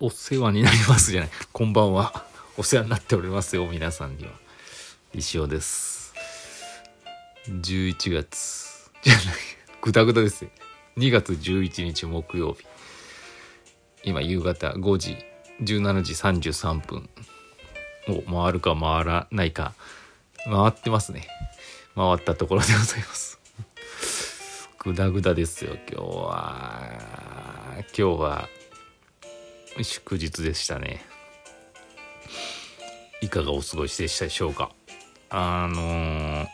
お世話になりますじゃない。こんばんは。お世話になっておりますよ、皆さんには。石尾です。11月、じゃない、ぐだぐだですよ。2月11日木曜日。今、夕方5時、17時33分を回るか回らないか、回ってますね。回ったところでございます。ぐだぐだですよ、今日は。今日は、祝日でしたね。いかがお過ごしでしたでしょうか？あのー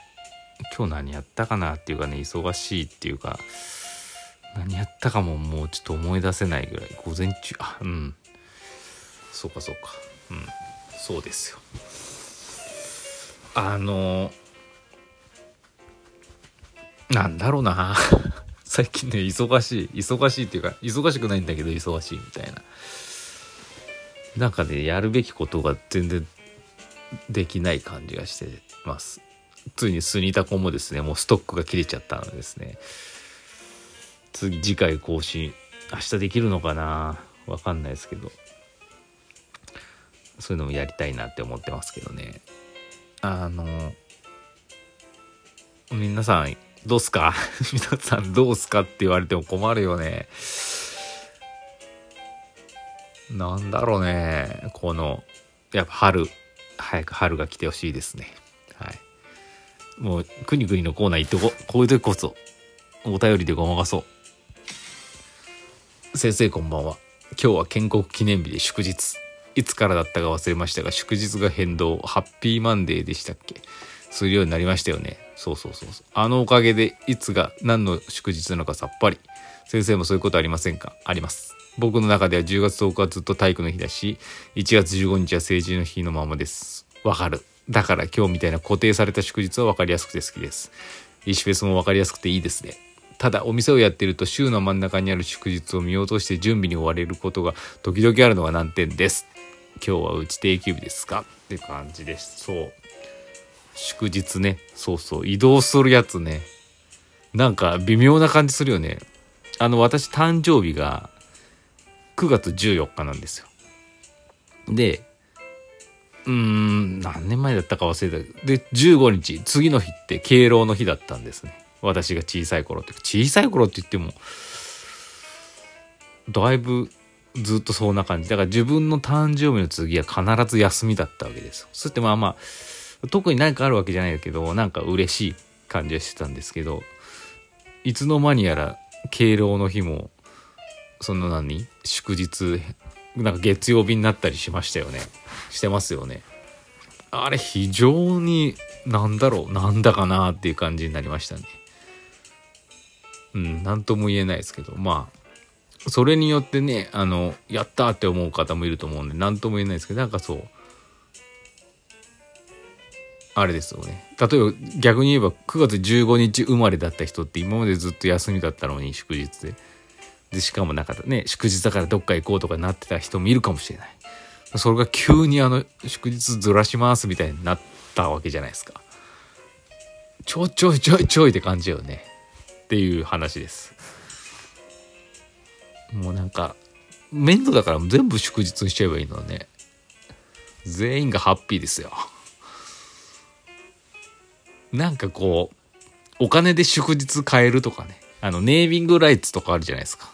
今日何やったかなっていうかね忙しいっていうか何やったかももうちょっと思い出せないぐらい午前中あうん。そうかそうか。うん。そうですよ。あのーなんだろうな。最近ね忙しい。忙しいっていうか忙しくないんだけど忙しいみたいな。なんかねやるべきことが全然できない感じがしてます。ついにスニタコもですねもうストックが切れちゃったのですね。次次回更新明日できるのかな？わかんないですけど。そういうのもやりたいなって思ってますけどね。あの 皆さんどうすか？皆さんどうすか？って言われても困るよね。なんだろうね。このやっぱ春。早く春が来てほしいですね。はい。もうくにくにのコーナー行ってここう。いう時こそ。お便りでごまかそう。先生こんばんは。今日は建国記念日で祝日。いつからだったか忘れましたが祝日が変動。ハッピーマンデーでしたっけ？するようになりましたよね。そうそうそうそう。あのおかげでいつが何の祝日なのかさっぱり。先生もそういうことありませんか？あります。僕の中では10月10日はずっと体育の日だし1月15日は成人の日のままです。わかる。だから今日みたいな固定された祝日は分かりやすくて好きです。石フェスも分かりやすくていいですね。ただお店をやってると週の真ん中にある祝日を見落として準備に追われることが時々あるのが難点です。今日はうち定休日ですか？って感じです。そう。祝日ね。そうそう。移動するやつね。なんか微妙な感じするよね。あの私誕生日が9月14日なんですよ。でうーん何年前だったか忘れたで15日次の日って敬老の日だったんですね。私が小さい頃って小さい頃って言ってもだいぶずっとそんな感じ。だから自分の誕生日の次は必ず休みだったわけです。そしてまあまあ特に何かあるわけじゃないけどなんか嬉しい感じはしてたんですけどいつの間にやら敬老の日もその何？祝日なんか月曜日になったりしましたよね。してますよね。あれ非常になんだろう？なんだかなっていう感じになりましたね。うん何とも言えないですけど。まあそれによってねあのやったって思う方もいると思うんで何とも言えないですけどなんかそうあれですよね。例えば逆に言えば9月15日生まれだった人って今までずっと休みだったのに祝日で。でしかもなんかね祝日だからどっか行こうとかなってた人もいるかもしれない。それが急にあの祝日ずらしますみたいになったわけじゃないですか。ちょいちょいちょいちょいって感じよね。っていう話です。もうなんか面倒だから全部祝日にしちゃえばいいのね。全員がハッピーですよ。なんかこうお金で祝日買えるとかね。あのネーミングライツとかあるじゃないですか。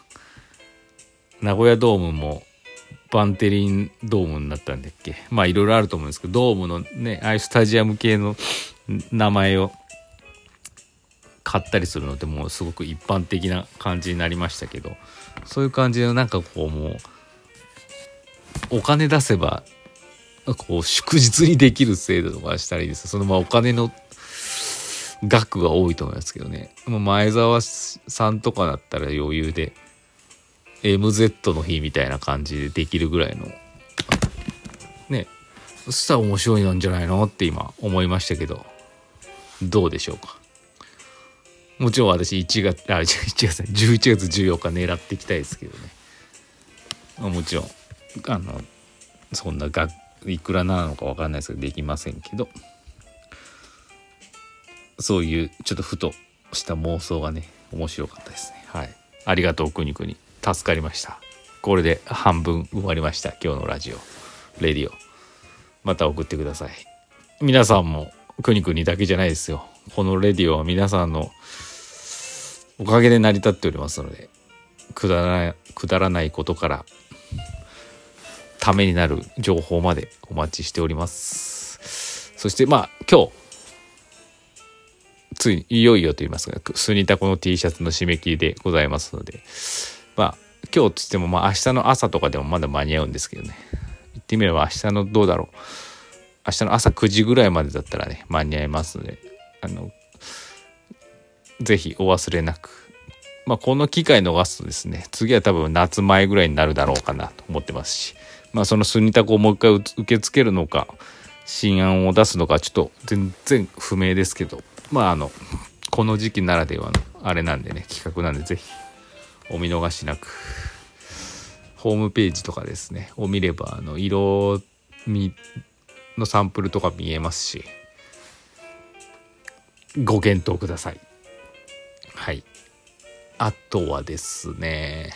名古屋ドームもバンテリンドームになったんだっけ？まあいろいろあると思うんですけどドームのねああいうスタジアム系の名前を買ったりするのってもうすごく一般的な感じになりましたけどそういう感じのなんかこうもうお金出せばこう祝日にできる制度とかしたらいいです。そのまあお金の額が多いと思いますけどね。前澤さんとかだったら余裕で MZ の日みたいな感じでできるぐらいの。ね。そしたら面白いなんじゃないのって今思いましたけど。どうでしょうか。もちろん私1月あ1月11月14日狙っていきたいですけどね。もちろんあのそんな額いくらなのか分かんないですけどできませんけど。そういうちょっとふとした妄想がね面白かったですね。はい。ありがとうくにくに助かりました。これで半分終わりました。今日のラジオ。レディオ。また送ってください。皆さんもくにくにだけじゃないですよ。このレディオは皆さんのおかげで成り立っておりますのでくだらないくだらないことからためになる情報までお待ちしております。そしてまあ今日ついにいよいよと言いますがスニタコの T シャツの締め切りでございますのでまあ今日つってもまあ明日の朝とかでもまだ間に合うんですけどね。言ってみれば明日のどうだろう。明日の朝9時ぐらいまでだったらね間に合いますので。あのぜひお忘れなく。まあこの機会逃すとですね次は多分夏前ぐらいになるだろうかなと思ってますし。まあそのスニタコをもう一回受け付けるのか新案を出すのかちょっと全然不明ですけど。まああのこの時期ならではのあれなんでね企画なんでぜひお見逃しなく。ホームページとかですね。を見ればあの色味のサンプルとか見えますし。ご検討ください。はい。あとはですね。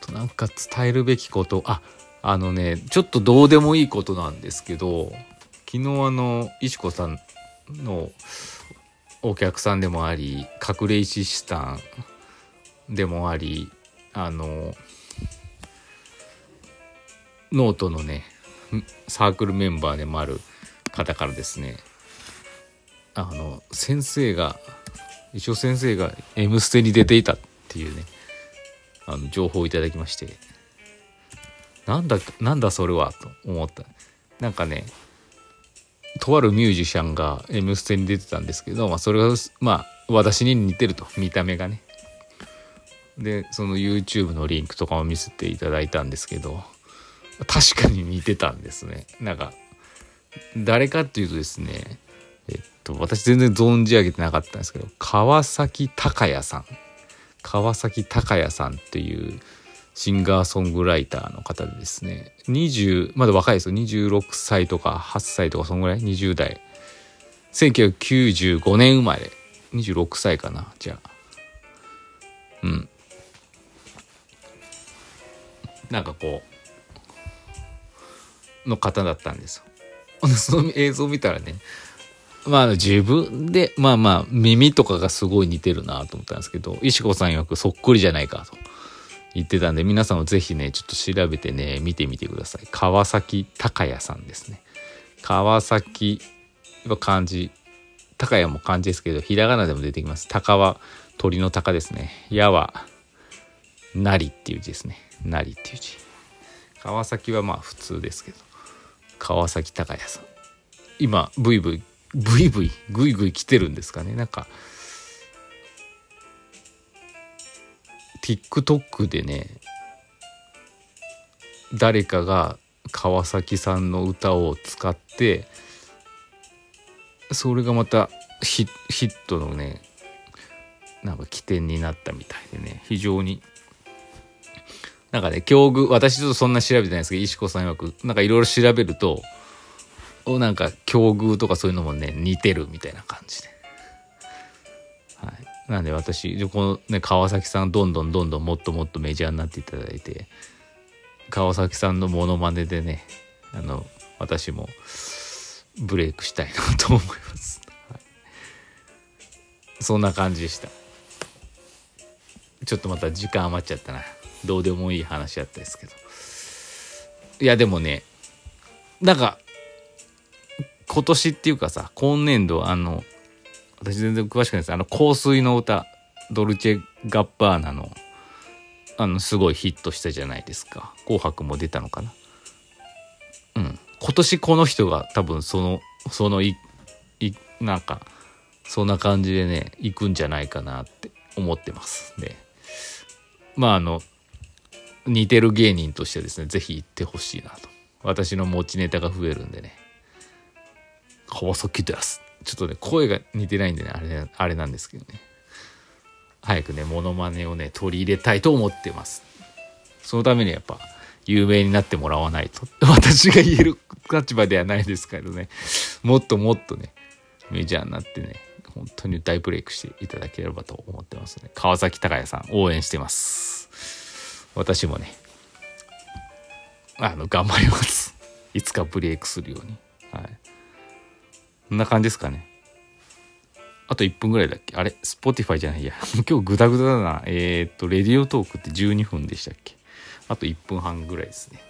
となんか伝えるべきこと。ああのねちょっとどうでもいいことなんですけど昨日あの石子さんのお客さんでもあり隠れ石師さんでもありあのノートのねサークルメンバーでもある方からですねあの先生が一応先生が「M ステ」に出ていたっていうねあの情報をいただきましてなんだなんだそれはと思った。なんかねとあるミュージシャンが「M ステ」に出てたんですけど、まあ、それがまあ私に似てると見た目がね。でその YouTube のリンクとかも見せていただいたんですけど確かに似てたんですね。なんか誰かっていうとですねえっと私全然存じ上げてなかったんですけど川崎隆也さん。川崎隆也さんっていうシンガーソングライターの方でですね20まだ若いですよ。26歳とか8歳とかそんぐらい？20代。1995年生まれ。26歳かなじゃあ。うん。なんかこうの方だったんですよ。その映像見たらねまあ自分でまあまあ耳とかがすごい似てるなと思ったんですけど石子さん曰くそっくりじゃないかと言ってたんで皆さんもぜひねちょっと調べてね見てみてください。川崎隆也さんですね。川崎は漢字高也も漢字ですけどひらがなでも出てきます。鷹は鳥の鷹ですね。矢はなりっていう字ですね。なりっていう字。川崎はまあ普通ですけど。川崎隆也さん。今ブイブイブイブイグイグイ来てるんですかね。なんか TikTok でね誰かが川崎さんの歌を使ってそれがまたヒヒットのねなんか起点になったみたいでね。非常になんかね境遇私ちょっとそんな調べてないですけど石子さん曰くなんかいろいろ調べるとなんか境遇とかそういうのもね似てるみたいな感じで。はい、なんで私このね川崎さんどんどんどんどんもっともっとメジャーになっていただいて川崎さんのモノマネでねあの私もブレイクしたいなと思います、はい、そんな感じでした。ちょっとまた時間余っちゃったな。どうでもいい話だったですけど。いやでもねなんか今年っていうかさ今年度あの私全然詳しくないです。あの香水の歌ドルチェ・ガッバーナのあのすごいヒットしたじゃないですか。紅白も出たのかな。うん。今年この人が多分そのそのいいなんかそんな感じでね行くんじゃないかなって思ってます。でまああの似てる芸人としてですね是非行ってほしいなと私の持ちネタが増えるんでね川崎です。ちょっとね、声が似てないんでね、あれ、あれなんですけどね。早くね、モノマネをね、取り入れたいと思ってます。そのためにやっぱ、有名になってもらわないと。私が言える立場ではないですけどね。もっともっとね、メジャーになってね、本当に大ブレイクしていただければと思ってますね。川崎隆也さん、応援してます。私もねあの頑張ります いつかブレイクするようにはいこんな感じですかねあと1分ぐらいだっけ？あれ ?Spotify じゃないや。今日グダグダだな。えー、っと、レディオトークって12分でしたっけ？あと1分半ぐらいですね。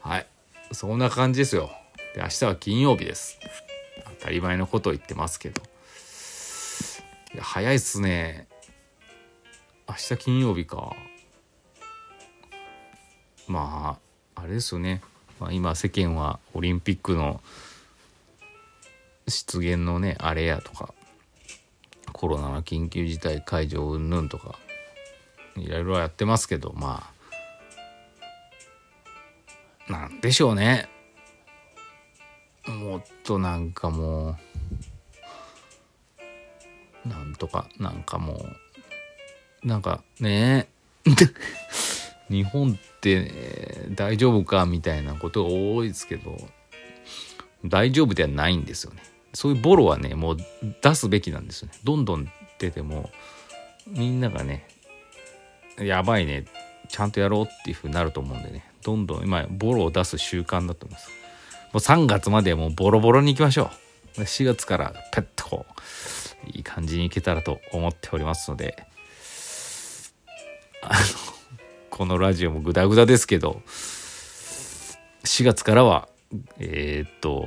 はい。そんな感じですよ。で、明日は金曜日です。当たり前のことを言ってますけど。いや、早いっすね。明日金曜日か。まあ、あれですよね。まあ、今世間はオリンピックの出現のね、あれやとか、コロナの緊急事態解除云々とかいろいろやってますけどまあなんでしょうねもっとなんかもうなんとかなんかもうなんかね 日本って、ね、大丈夫かみたいなことが多いですけど大丈夫ではないんですよね。そういうボロはねもう出すべきなんですよね。どんどん出てもみんながねやばいねちゃんとやろうっていう風になると思うんでね。どんどん今ボロを出す習慣だと思います。もう3月までもうボロボロに行きましょう。4月からペッとこういい感じにいけたらと思っておりますので。あのこのラジオもグダグダですけど4月からはえー、っと